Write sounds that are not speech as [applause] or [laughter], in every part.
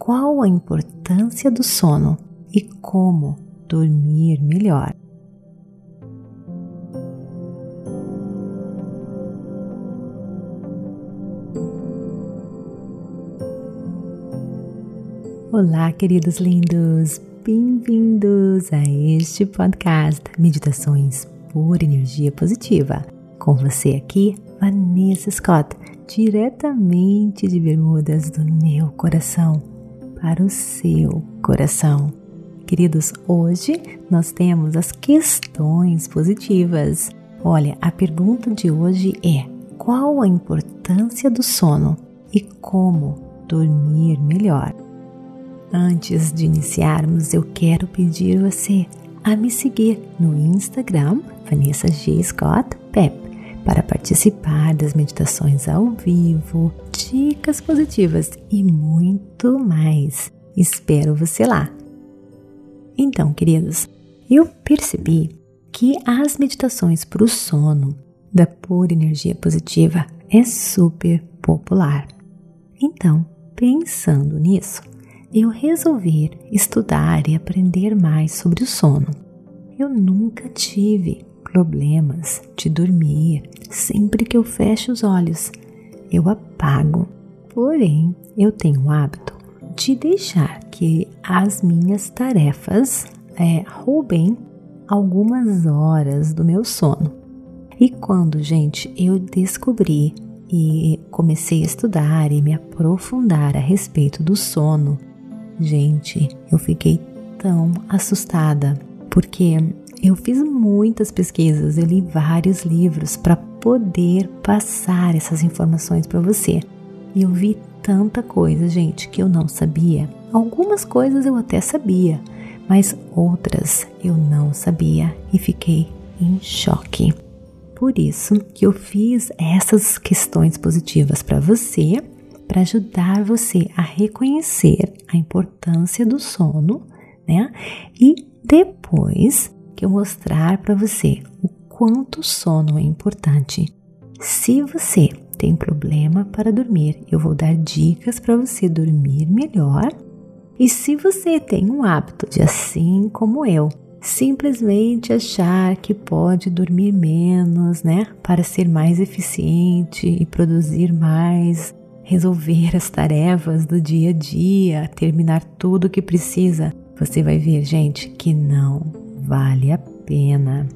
qual a importância do sono e como dormir melhor. Olá, queridos lindos, bem-vindos a este podcast Meditações por Energia Positiva. Com você aqui, Vanessa Scott, diretamente de Bermudas do meu coração para o seu coração. Queridos, hoje nós temos as questões positivas. Olha, a pergunta de hoje é: qual a importância do sono e como dormir melhor? Antes de iniciarmos, eu quero pedir você a me seguir no Instagram, Vanessa G. Scott Pep, para participar das meditações ao vivo, dicas positivas e muito mais. Espero você lá. Então, queridos, eu percebi que as meditações para o sono da pura energia positiva é super popular. Então, pensando nisso, eu resolvi estudar e aprender mais sobre o sono. Eu nunca tive problemas de dormir sempre que eu fecho os olhos. Eu apago. Porém, eu tenho o hábito de deixar que as minhas tarefas é, roubem algumas horas do meu sono. E quando, gente, eu descobri e comecei a estudar e me aprofundar a respeito do sono, Gente, eu fiquei tão assustada porque eu fiz muitas pesquisas, eu li vários livros para poder passar essas informações para você. E eu vi tanta coisa, gente, que eu não sabia. Algumas coisas eu até sabia, mas outras eu não sabia e fiquei em choque. Por isso que eu fiz essas questões positivas para você para ajudar você a reconhecer a importância do sono, né? E depois que eu mostrar para você o quanto o sono é importante. Se você tem problema para dormir, eu vou dar dicas para você dormir melhor. E se você tem um hábito de assim como eu, simplesmente achar que pode dormir menos, né, para ser mais eficiente e produzir mais, resolver as tarefas do dia a dia, terminar tudo o que precisa, você vai ver, gente, que não vale a pena.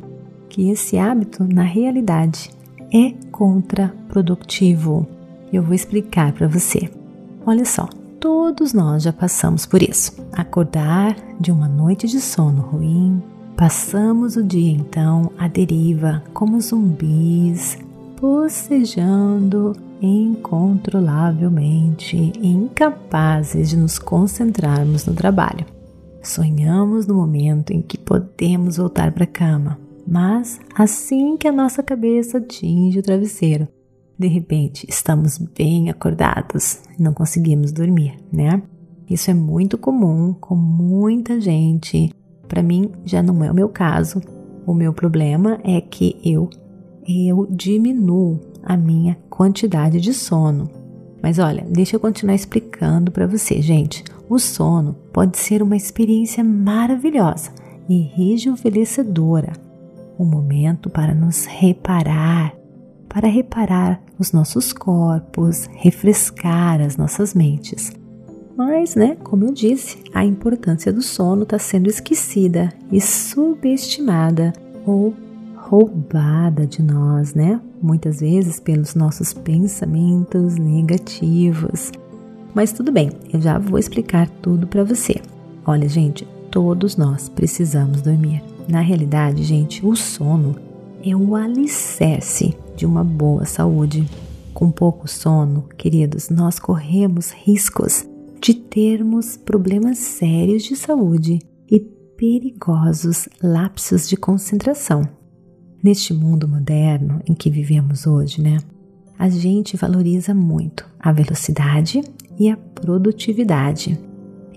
Que esse hábito, na realidade, é contraprodutivo. Eu vou explicar para você. Olha só, todos nós já passamos por isso. Acordar de uma noite de sono ruim, passamos o dia então à deriva como zumbis, bocejando incontrolavelmente, incapazes de nos concentrarmos no trabalho. Sonhamos no momento em que podemos voltar para a cama, mas assim que a nossa cabeça atinge o travesseiro, de repente estamos bem acordados e não conseguimos dormir, né? Isso é muito comum com muita gente. Para mim já não é o meu caso. O meu problema é que eu eu diminuo a minha quantidade de sono. Mas olha, deixa eu continuar explicando para você, gente. O sono pode ser uma experiência maravilhosa e rejuvenescedora, um momento para nos reparar, para reparar os nossos corpos, refrescar as nossas mentes. Mas, né, como eu disse, a importância do sono está sendo esquecida e subestimada ou roubada de nós, né? Muitas vezes pelos nossos pensamentos negativos. Mas tudo bem, eu já vou explicar tudo para você. Olha, gente, todos nós precisamos dormir. Na realidade, gente, o sono é o alicerce de uma boa saúde. Com pouco sono, queridos, nós corremos riscos de termos problemas sérios de saúde e perigosos lapsos de concentração. Neste mundo moderno em que vivemos hoje, né? A gente valoriza muito a velocidade e a produtividade.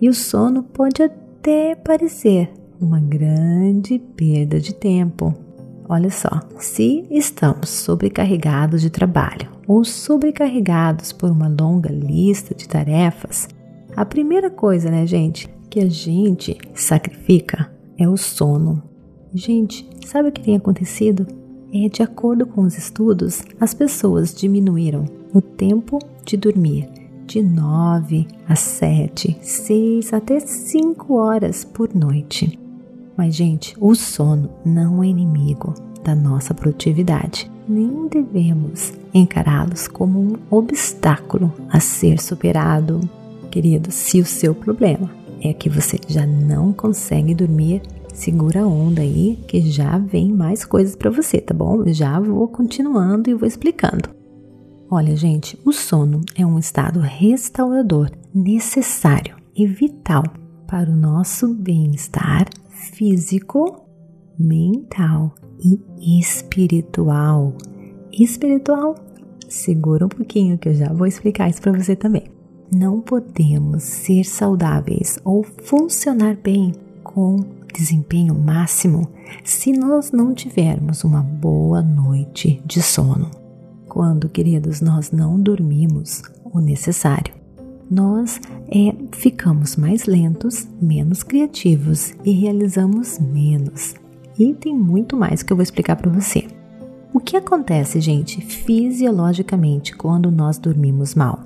E o sono pode até parecer uma grande perda de tempo. Olha só, se estamos sobrecarregados de trabalho ou sobrecarregados por uma longa lista de tarefas, A primeira coisa, né, gente, que a gente sacrifica é o sono. Gente, sabe o que tem acontecido? É, de acordo com os estudos, as pessoas diminuíram o tempo de dormir de 9 a 7, 6 até 5 horas por noite. Mas, gente, o sono não é inimigo da nossa produtividade. Nem devemos encará-los como um obstáculo a ser superado. Querido, se o seu problema é que você já não consegue dormir, segura a onda aí que já vem mais coisas para você, tá bom? Já vou continuando e vou explicando. Olha, gente, o sono é um estado restaurador necessário e vital para o nosso bem-estar físico, mental e espiritual. Espiritual? Segura um pouquinho que eu já vou explicar isso para você também. Não podemos ser saudáveis ou funcionar bem com desempenho máximo se nós não tivermos uma boa noite de sono. Quando, queridos, nós não dormimos o necessário, nós é, ficamos mais lentos, menos criativos e realizamos menos. E tem muito mais que eu vou explicar para você. O que acontece, gente, fisiologicamente quando nós dormimos mal?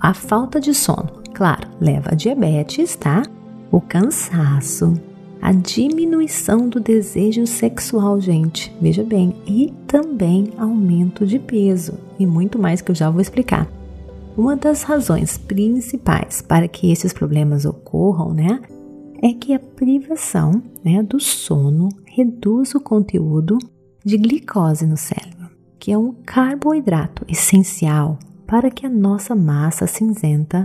A falta de sono, claro, leva a diabetes, tá? O cansaço, a diminuição do desejo sexual, gente, veja bem, e também aumento de peso e muito mais que eu já vou explicar. Uma das razões principais para que esses problemas ocorram, né, é que a privação né, do sono reduz o conteúdo de glicose no cérebro, que é um carboidrato essencial para que a nossa massa cinzenta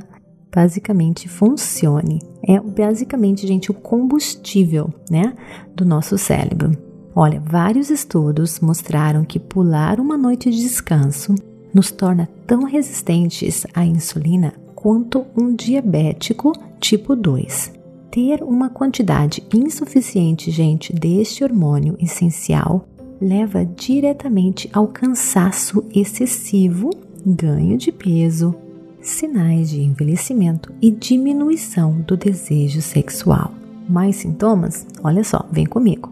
basicamente funcione. É basicamente, gente, o combustível, né, do nosso cérebro. Olha, vários estudos mostraram que pular uma noite de descanso nos torna tão resistentes à insulina quanto um diabético tipo 2. Ter uma quantidade insuficiente, gente, deste hormônio essencial leva diretamente ao cansaço excessivo, ganho de peso, sinais de envelhecimento e diminuição do desejo sexual. Mais sintomas? Olha só, vem comigo.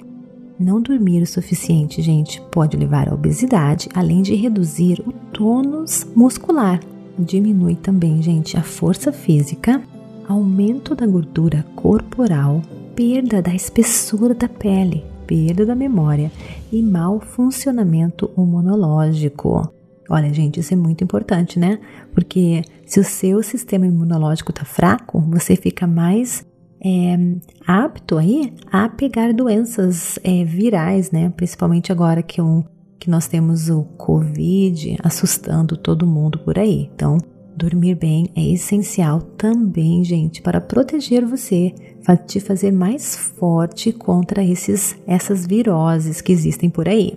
Não dormir o suficiente, gente, pode levar à obesidade, além de reduzir o tônus muscular. Diminui também, gente, a força física, aumento da gordura corporal, perda da espessura da pele, perda da memória e mau funcionamento imunológico. Olha, gente, isso é muito importante, né? Porque se o seu sistema imunológico está fraco, você fica mais é, apto aí a pegar doenças é, virais, né? Principalmente agora que, um, que nós temos o Covid assustando todo mundo por aí. Então, dormir bem é essencial também, gente, para proteger você, te fazer mais forte contra esses, essas viroses que existem por aí.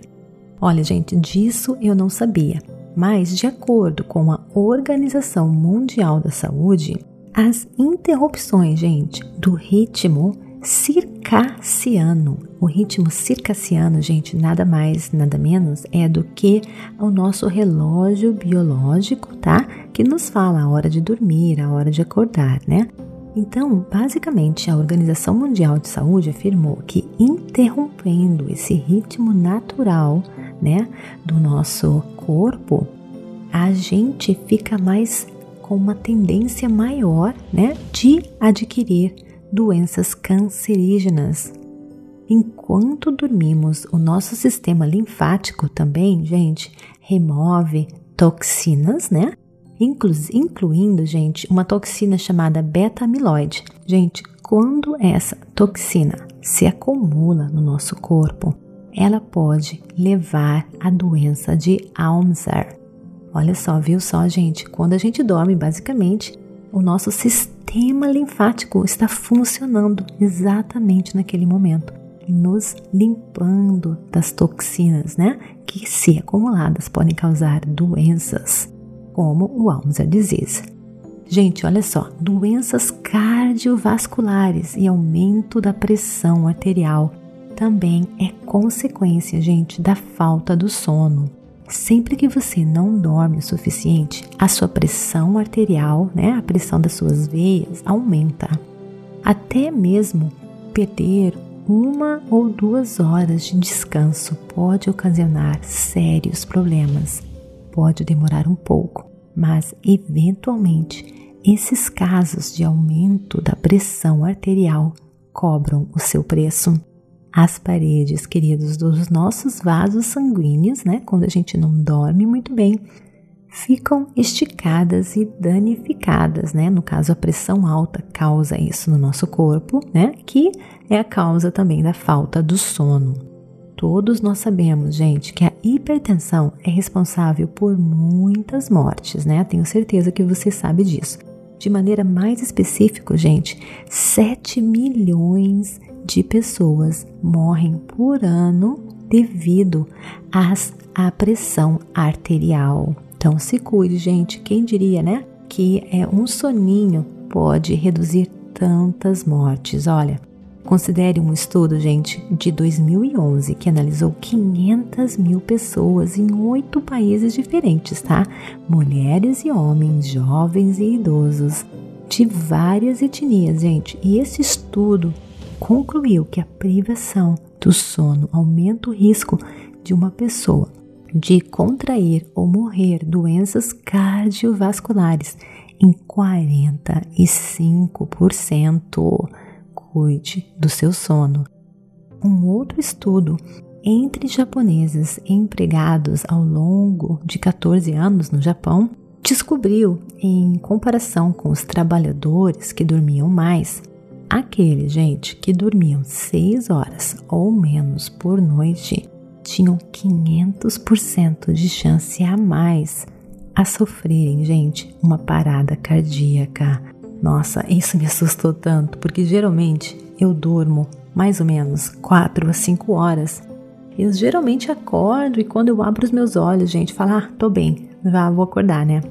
Olha, gente, disso eu não sabia. Mas, de acordo com a Organização Mundial da Saúde, as interrupções, gente, do ritmo circassiano. O ritmo circassiano, gente, nada mais, nada menos é do que o nosso relógio biológico, tá? Que nos fala a hora de dormir, a hora de acordar, né? Então, basicamente, a Organização Mundial de Saúde afirmou que interrompendo esse ritmo natural, né, do nosso corpo, a gente fica mais com uma tendência maior, né, de adquirir doenças cancerígenas. Enquanto dormimos, o nosso sistema linfático também, gente, remove toxinas, né? Inclu incluindo, gente, uma toxina chamada beta-amiloide. Gente, quando essa toxina se acumula no nosso corpo, ela pode levar à doença de Alzheimer. Olha só, viu só, gente? Quando a gente dorme, basicamente, o nosso sistema linfático está funcionando exatamente naquele momento, nos limpando das toxinas, né? Que, se acumuladas, podem causar doenças, como o Alzheimer disease. Gente, olha só, doenças cardiovasculares e aumento da pressão arterial também é consequência, gente, da falta do sono. sempre que você não dorme o suficiente, a sua pressão arterial, né, a pressão das suas veias aumenta. Até mesmo perder uma ou duas horas de descanso pode ocasionar sérios problemas. Pode demorar um pouco, mas eventualmente esses casos de aumento da pressão arterial cobram o seu preço. As paredes, queridos, dos nossos vasos sanguíneos, né, quando a gente não dorme muito bem, ficam esticadas e danificadas, né? No caso, a pressão alta causa isso no nosso corpo, né? Que é a causa também da falta do sono. Todos nós sabemos, gente, que a hipertensão é responsável por muitas mortes, né? Tenho certeza que você sabe disso. De maneira mais específica, gente, 7 milhões de pessoas morrem por ano devido às, à pressão arterial. Então se cuide, gente. Quem diria, né? Que é um soninho pode reduzir tantas mortes. Olha, considere um estudo, gente, de 2011 que analisou 500 mil pessoas em oito países diferentes, tá? Mulheres e homens, jovens e idosos, de várias etnias, gente. E esse estudo concluiu que a privação do sono aumenta o risco de uma pessoa de contrair ou morrer doenças cardiovasculares em 45%. Cuide do seu sono. Um outro estudo entre japoneses empregados ao longo de 14 anos no Japão descobriu, em comparação com os trabalhadores que dormiam mais, aqueles, gente, que dormiam 6 horas ou menos por noite tinham 500% de chance a mais a sofrerem, gente, uma parada cardíaca. Nossa, isso me assustou tanto, porque geralmente eu durmo mais ou menos 4 a 5 horas. Eu geralmente acordo e quando eu abro os meus olhos, gente, falo, ah, tô bem, já vou acordar, né?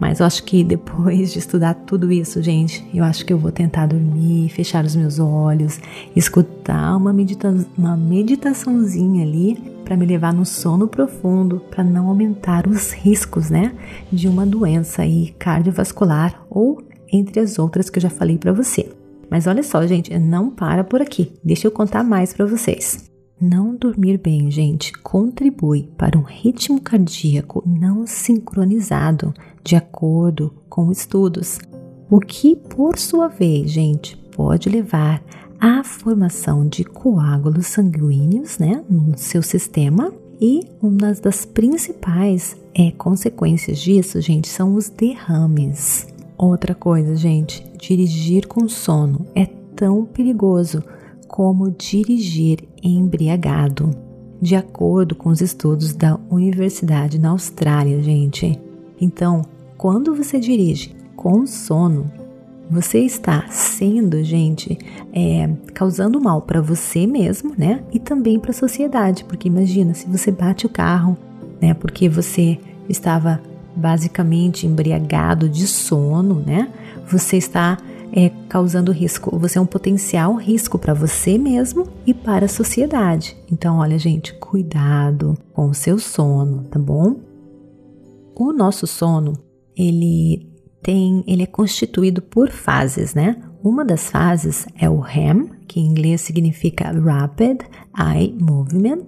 Mas eu acho que depois de estudar tudo isso, gente, eu acho que eu vou tentar dormir, fechar os meus olhos, escutar uma, medita uma meditaçãozinha ali para me levar no sono profundo, para não aumentar os riscos, né, de uma doença aí cardiovascular ou entre as outras que eu já falei para você. Mas olha só, gente, não para por aqui. Deixa eu contar mais para vocês. Não dormir bem, gente, contribui para um ritmo cardíaco não sincronizado, de acordo com estudos, o que, por sua vez, gente, pode levar à formação de coágulos sanguíneos, né, no seu sistema. E uma das principais é, consequências disso, gente, são os derrames. Outra coisa, gente, dirigir com sono é tão perigoso como dirigir embriagado. De acordo com os estudos da Universidade na Austrália, gente. Então, quando você dirige com sono, você está sendo, gente, é, causando mal para você mesmo, né? E também para a sociedade, porque imagina se você bate o carro, né? Porque você estava basicamente embriagado de sono, né? Você está é, causando risco. Você é um potencial risco para você mesmo e para a sociedade. Então, olha, gente, cuidado com o seu sono, tá bom? O nosso sono, ele tem, ele é constituído por fases, né? Uma das fases é o REM, que em inglês significa Rapid Eye Movement,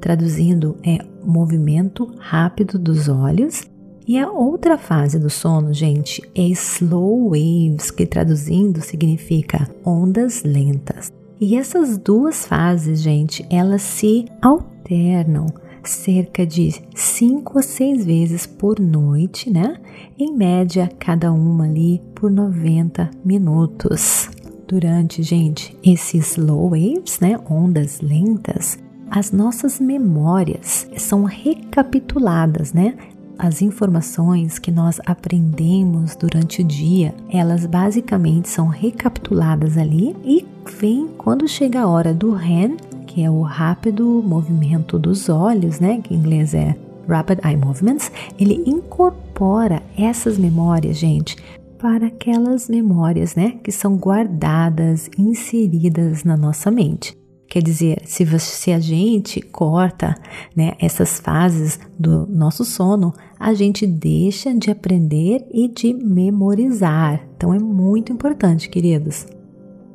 traduzindo é movimento rápido dos olhos, e a outra fase do sono, gente, é slow waves, que traduzindo significa ondas lentas. E essas duas fases, gente, elas se alternam cerca de 5 a 6 vezes por noite, né? Em média, cada uma ali por 90 minutos. Durante, gente, esses slow waves, né, ondas lentas, as nossas memórias são recapituladas, né? As informações que nós aprendemos durante o dia, elas basicamente são recapituladas ali e vem quando chega a hora do REM, que é o rápido movimento dos olhos, né, que em inglês é Rapid Eye Movements, ele incorpora essas memórias, gente, para aquelas memórias, né, que são guardadas, inseridas na nossa mente. Quer dizer, se, se a gente corta né, essas fases do nosso sono, a gente deixa de aprender e de memorizar. Então é muito importante, queridos.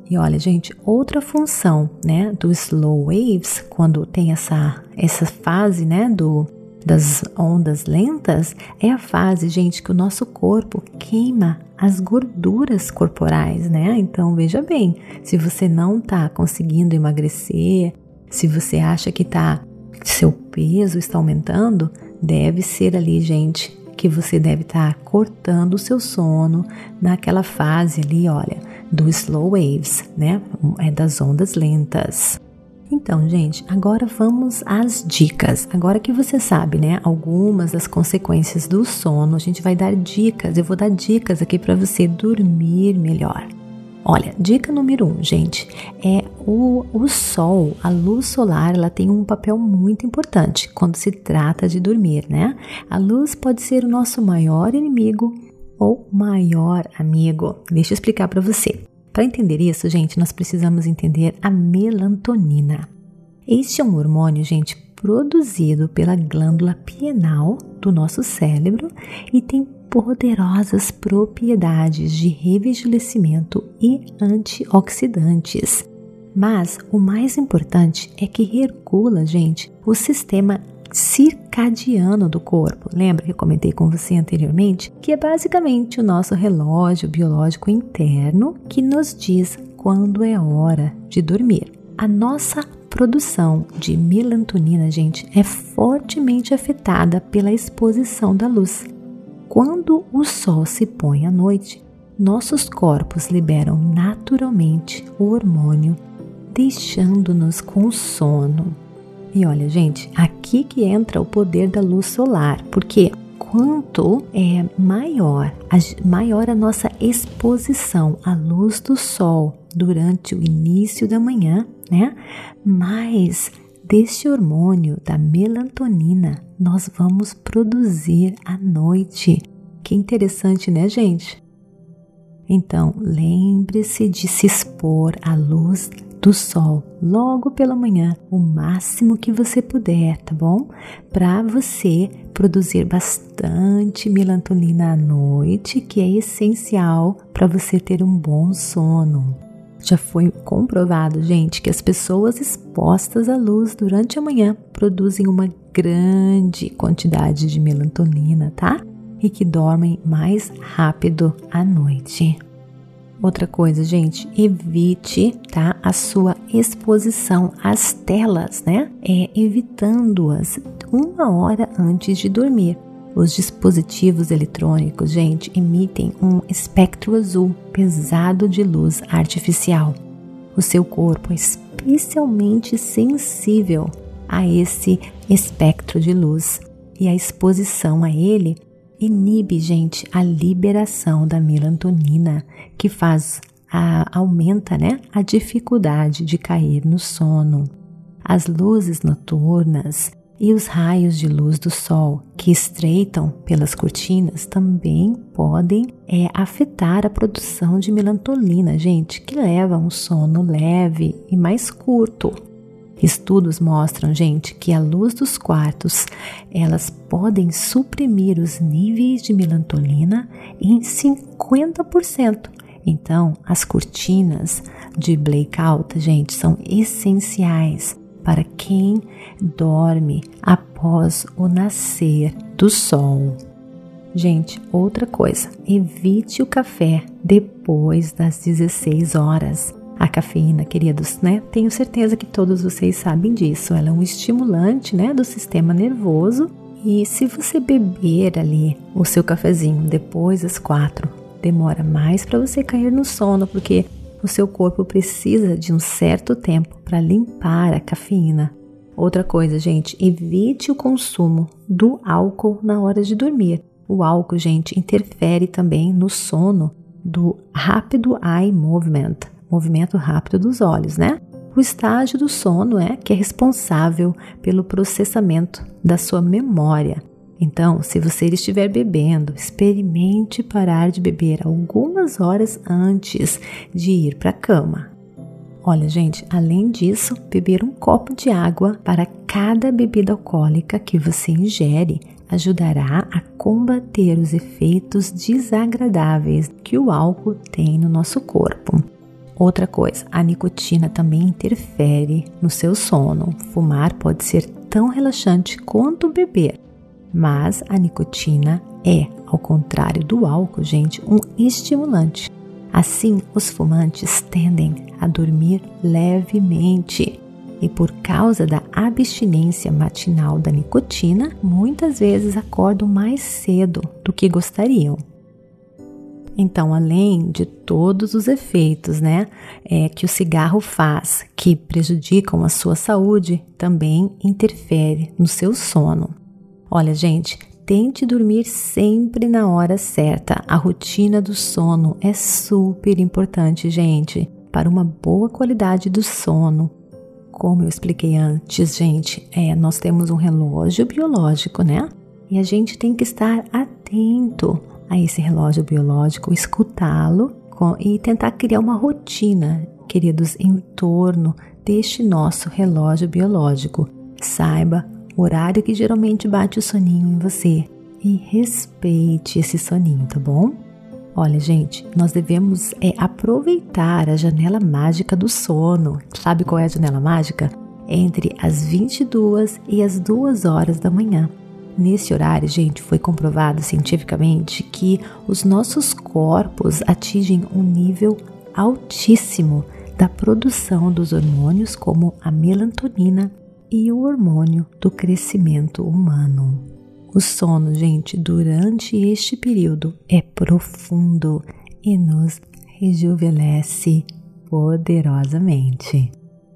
E olha, gente, outra função, né, do slow waves, quando tem essa essa fase, né, do das ondas lentas é a fase, gente, que o nosso corpo queima as gorduras corporais, né? Então veja bem, se você não está conseguindo emagrecer, se você acha que tá seu peso está aumentando, deve ser ali, gente, que você deve estar tá cortando o seu sono naquela fase ali, olha, do slow waves, né? É das ondas lentas. Então, gente, agora vamos às dicas. Agora que você sabe, né, algumas das consequências do sono, a gente vai dar dicas. Eu vou dar dicas aqui para você dormir melhor. Olha, dica número um, gente, é o, o sol, a luz solar, ela tem um papel muito importante quando se trata de dormir, né? A luz pode ser o nosso maior inimigo ou maior amigo. Deixa eu explicar para você. Para entender isso, gente, nós precisamos entender a melatonina. Este é um hormônio, gente, produzido pela glândula pineal do nosso cérebro e tem poderosas propriedades de rejuvenescimento e antioxidantes. Mas o mais importante é que regula, gente, o sistema circadiano do corpo. Lembra que eu comentei com você anteriormente que é basicamente o nosso relógio biológico interno que nos diz quando é hora de dormir. A nossa produção de melatonina, gente, é fortemente afetada pela exposição da luz. Quando o sol se põe à noite, nossos corpos liberam naturalmente o hormônio, deixando-nos com sono. E olha, gente, aqui que entra o poder da luz solar, porque quanto é maior, a, maior a nossa exposição à luz do sol durante o início da manhã, né? Mais deste hormônio da melatonina nós vamos produzir à noite. Que interessante, né, gente? Então, lembre-se de se expor à luz do sol logo pela manhã, o máximo que você puder, tá bom? Para você produzir bastante melatonina à noite, que é essencial para você ter um bom sono. Já foi comprovado, gente, que as pessoas expostas à luz durante a manhã produzem uma grande quantidade de melatonina, tá? E que dormem mais rápido à noite. Outra coisa, gente, evite, tá, a sua exposição às telas, né? É evitando-as uma hora antes de dormir. Os dispositivos eletrônicos, gente, emitem um espectro azul pesado de luz artificial. O seu corpo é especialmente sensível a esse espectro de luz e a exposição a ele inibe, gente, a liberação da melatonina, que faz a, aumenta, né, a dificuldade de cair no sono. As luzes noturnas e os raios de luz do sol que estreitam pelas cortinas também podem é, afetar a produção de melatonina, gente, que leva a um sono leve e mais curto. Estudos mostram, gente, que a luz dos quartos, elas podem suprimir os níveis de melatonina em 50%. Então, as cortinas de blackout, gente, são essenciais para quem dorme após o nascer do sol. Gente, outra coisa, evite o café depois das 16 horas. A cafeína, queridos, né? Tenho certeza que todos vocês sabem disso. Ela é um estimulante, né, do sistema nervoso. E se você beber ali o seu cafezinho depois das quatro, demora mais para você cair no sono, porque o seu corpo precisa de um certo tempo para limpar a cafeína. Outra coisa, gente, evite o consumo do álcool na hora de dormir. O álcool, gente, interfere também no sono do rápido eye movement movimento rápido dos olhos, né? O estágio do sono é que é responsável pelo processamento da sua memória. Então, se você estiver bebendo, experimente parar de beber algumas horas antes de ir para a cama. Olha, gente, além disso, beber um copo de água para cada bebida alcoólica que você ingere ajudará a combater os efeitos desagradáveis que o álcool tem no nosso corpo. Outra coisa, a nicotina também interfere no seu sono. Fumar pode ser tão relaxante quanto beber, mas a nicotina é, ao contrário do álcool, gente, um estimulante. Assim, os fumantes tendem a dormir levemente e por causa da abstinência matinal da nicotina, muitas vezes acordam mais cedo do que gostariam. Então, além de todos os efeitos, né, é, que o cigarro faz, que prejudicam a sua saúde, também interfere no seu sono. Olha, gente, tente dormir sempre na hora certa. A rotina do sono é super importante, gente, para uma boa qualidade do sono. Como eu expliquei antes, gente, é, nós temos um relógio biológico, né? E a gente tem que estar atento a esse relógio biológico, escutá-lo e tentar criar uma rotina, queridos, em torno deste nosso relógio biológico. Saiba o horário que geralmente bate o soninho em você e respeite esse soninho, tá bom? Olha, gente, nós devemos é, aproveitar a janela mágica do sono. Sabe qual é a janela mágica? Entre as 22 e as 2 horas da manhã. Nesse horário, gente, foi comprovado cientificamente que os nossos corpos atingem um nível altíssimo da produção dos hormônios como a melatonina e o hormônio do crescimento humano. O sono, gente, durante este período é profundo e nos rejuvenesce poderosamente.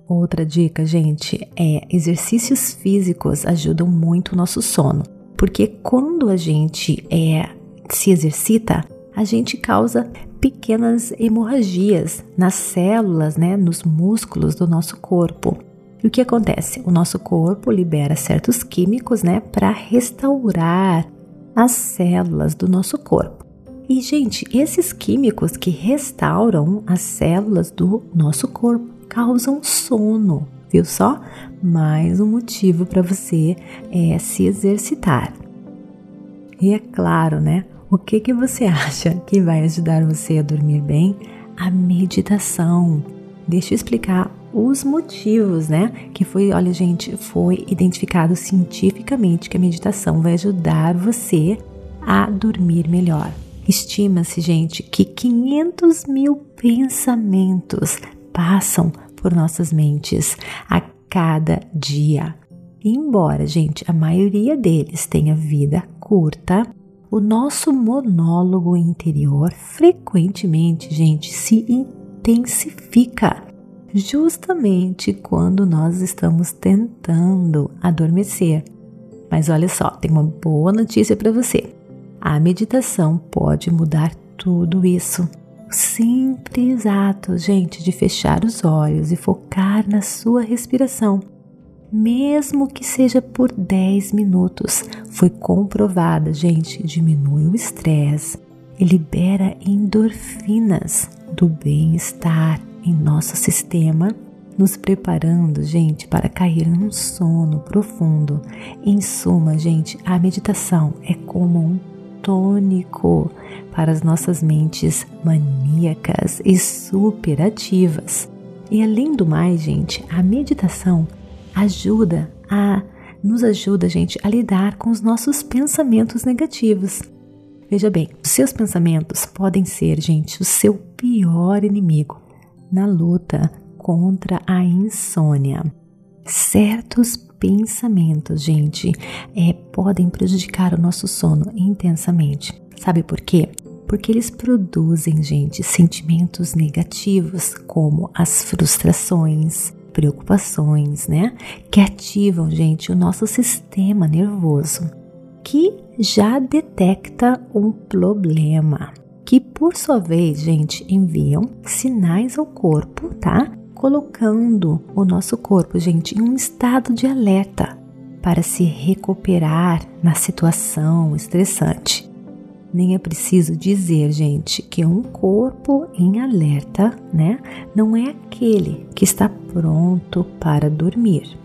Outra dica, gente, é exercícios físicos ajudam muito o nosso sono, porque quando a gente é, se exercita, a gente causa pequenas hemorragias nas células, né, nos músculos do nosso corpo. E o que acontece? O nosso corpo libera certos químicos, né, para restaurar as células do nosso corpo. E, gente, esses químicos que restauram as células do nosso corpo causam sono, viu só? Mais um motivo para você é, se exercitar. E é claro, né? O que, que você [laughs] acha que vai ajudar você a dormir bem? A meditação. Deixa eu explicar os motivos, né? Que foi, olha, gente, foi identificado cientificamente que a meditação vai ajudar você a dormir melhor. Estima-se, gente, que 500 mil pensamentos passam por nossas mentes a cada dia. E embora, gente, a maioria deles tenha vida curta, o nosso monólogo interior frequentemente, gente, se intensifica justamente quando nós estamos tentando adormecer. Mas olha só, tem uma boa notícia para você. A meditação pode mudar tudo isso simples ato, gente, de fechar os olhos e focar na sua respiração, mesmo que seja por 10 minutos, foi comprovada, gente, diminui o estresse e libera endorfinas do bem-estar em nosso sistema, nos preparando, gente, para cair num sono profundo. Em suma, gente, a meditação é como um tônico para as nossas mentes maníacas e superativas. E além do mais, gente, a meditação ajuda a nos ajuda, gente, a lidar com os nossos pensamentos negativos. Veja bem, os seus pensamentos podem ser, gente, o seu pior inimigo na luta contra a insônia. Certos pensamentos, gente, é, podem prejudicar o nosso sono intensamente. Sabe por quê? Porque eles produzem, gente, sentimentos negativos, como as frustrações, preocupações, né? Que ativam, gente, o nosso sistema nervoso, que já detecta um problema, que por sua vez, gente, enviam sinais ao corpo, tá? colocando o nosso corpo, gente, em um estado de alerta para se recuperar na situação estressante. Nem é preciso dizer, gente, que um corpo em alerta, né, não é aquele que está pronto para dormir.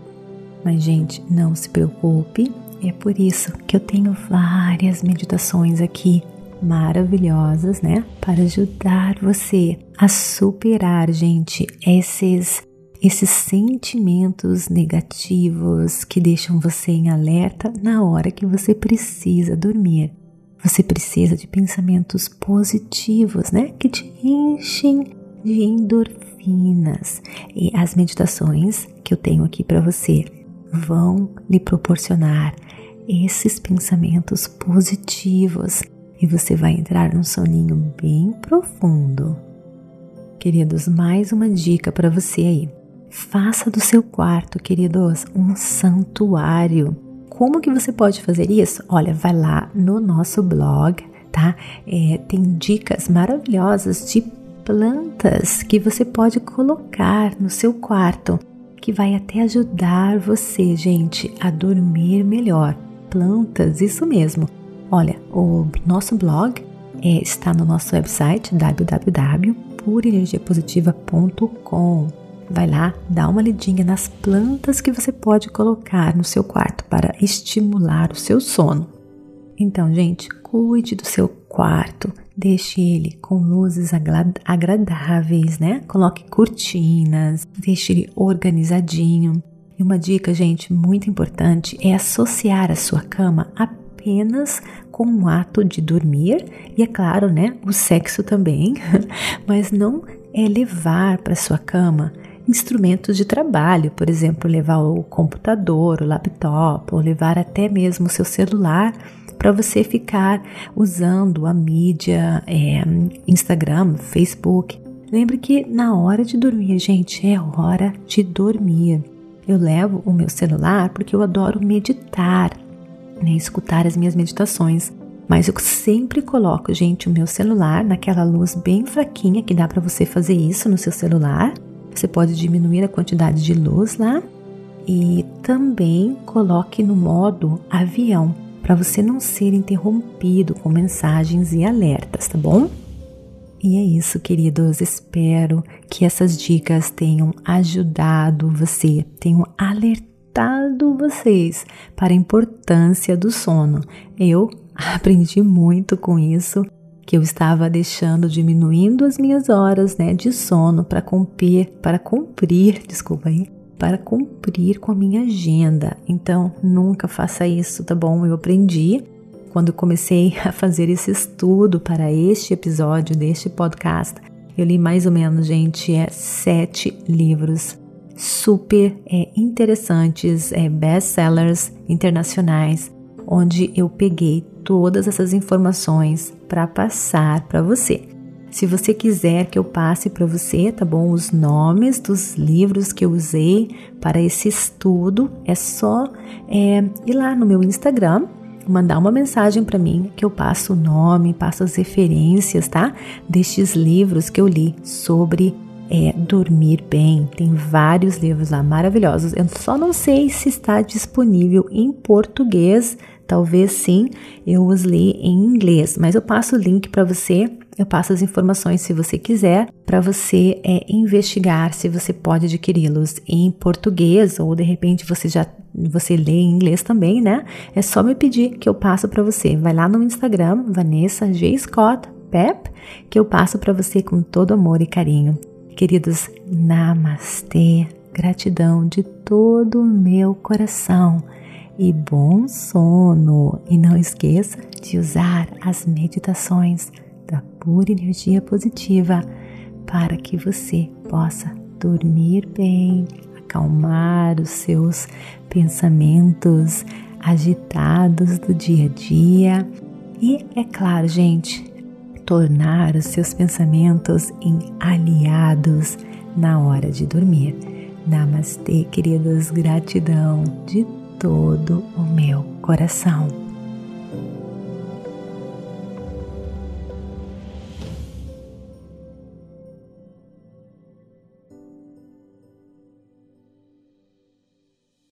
Mas, gente, não se preocupe, é por isso que eu tenho várias meditações aqui maravilhosas, né, para ajudar você a superar, gente, esses esses sentimentos negativos que deixam você em alerta na hora que você precisa dormir. Você precisa de pensamentos positivos, né? Que te enchem de endorfinas. E as meditações que eu tenho aqui para você vão lhe proporcionar esses pensamentos positivos e você vai entrar num soninho bem profundo. Queridos, mais uma dica para você aí. Faça do seu quarto, queridos, um santuário. Como que você pode fazer isso? Olha, vai lá no nosso blog, tá? É, tem dicas maravilhosas de plantas que você pode colocar no seu quarto, que vai até ajudar você, gente, a dormir melhor. Plantas, isso mesmo. Olha, o nosso blog é, está no nosso website www.purenergiapositiva.com vai lá, dá uma lidinha nas plantas que você pode colocar no seu quarto para estimular o seu sono. Então, gente, cuide do seu quarto, deixe ele com luzes agradáveis, né? Coloque cortinas, deixe ele organizadinho. E uma dica, gente, muito importante é associar a sua cama apenas com o ato de dormir e, é claro, né, o sexo também, [laughs] mas não é levar para sua cama instrumentos de trabalho, por exemplo, levar o computador, o laptop, ou levar até mesmo o seu celular para você ficar usando a mídia é, Instagram, Facebook. Lembre que na hora de dormir, gente, é hora de dormir. Eu levo o meu celular porque eu adoro meditar, né, escutar as minhas meditações. Mas eu sempre coloco, gente, o meu celular naquela luz bem fraquinha que dá para você fazer isso no seu celular você pode diminuir a quantidade de luz lá e também coloque no modo avião para você não ser interrompido com mensagens e alertas, tá bom? E é isso, queridos. Espero que essas dicas tenham ajudado você, tenham alertado vocês para a importância do sono. Eu [laughs] aprendi muito com isso que eu estava deixando diminuindo as minhas horas, né, de sono para cumprir, para cumprir, [laughs] desculpa aí, para cumprir com a minha agenda. Então, nunca faça isso, tá bom? Eu aprendi quando comecei [laughs] a fazer esse estudo para este episódio deste podcast. Eu li mais ou menos, gente, é sete livros super é, interessantes, é, best-sellers internacionais, onde eu peguei todas essas informações para passar para você. Se você quiser que eu passe para você, tá bom? Os nomes dos livros que eu usei para esse estudo, é só é, ir lá no meu Instagram, mandar uma mensagem para mim que eu passo o nome, passo as referências, tá? Destes livros que eu li sobre é, dormir bem. Tem vários livros lá maravilhosos. Eu só não sei se está disponível em português Talvez sim, eu os li em inglês, mas eu passo o link para você, eu passo as informações se você quiser, para você é, investigar se você pode adquiri-los em português ou de repente você já você lê em inglês também, né? É só me pedir que eu passo para você. Vai lá no Instagram, Vanessa G. Scott Pep, que eu passo para você com todo amor e carinho. Queridos, namastê, gratidão de todo o meu coração e bom sono. E não esqueça de usar as meditações da pura energia positiva para que você possa dormir bem, acalmar os seus pensamentos agitados do dia a dia e, é claro, gente, tornar os seus pensamentos em aliados na hora de dormir. Namastê, queridos, gratidão de todo o meu coração.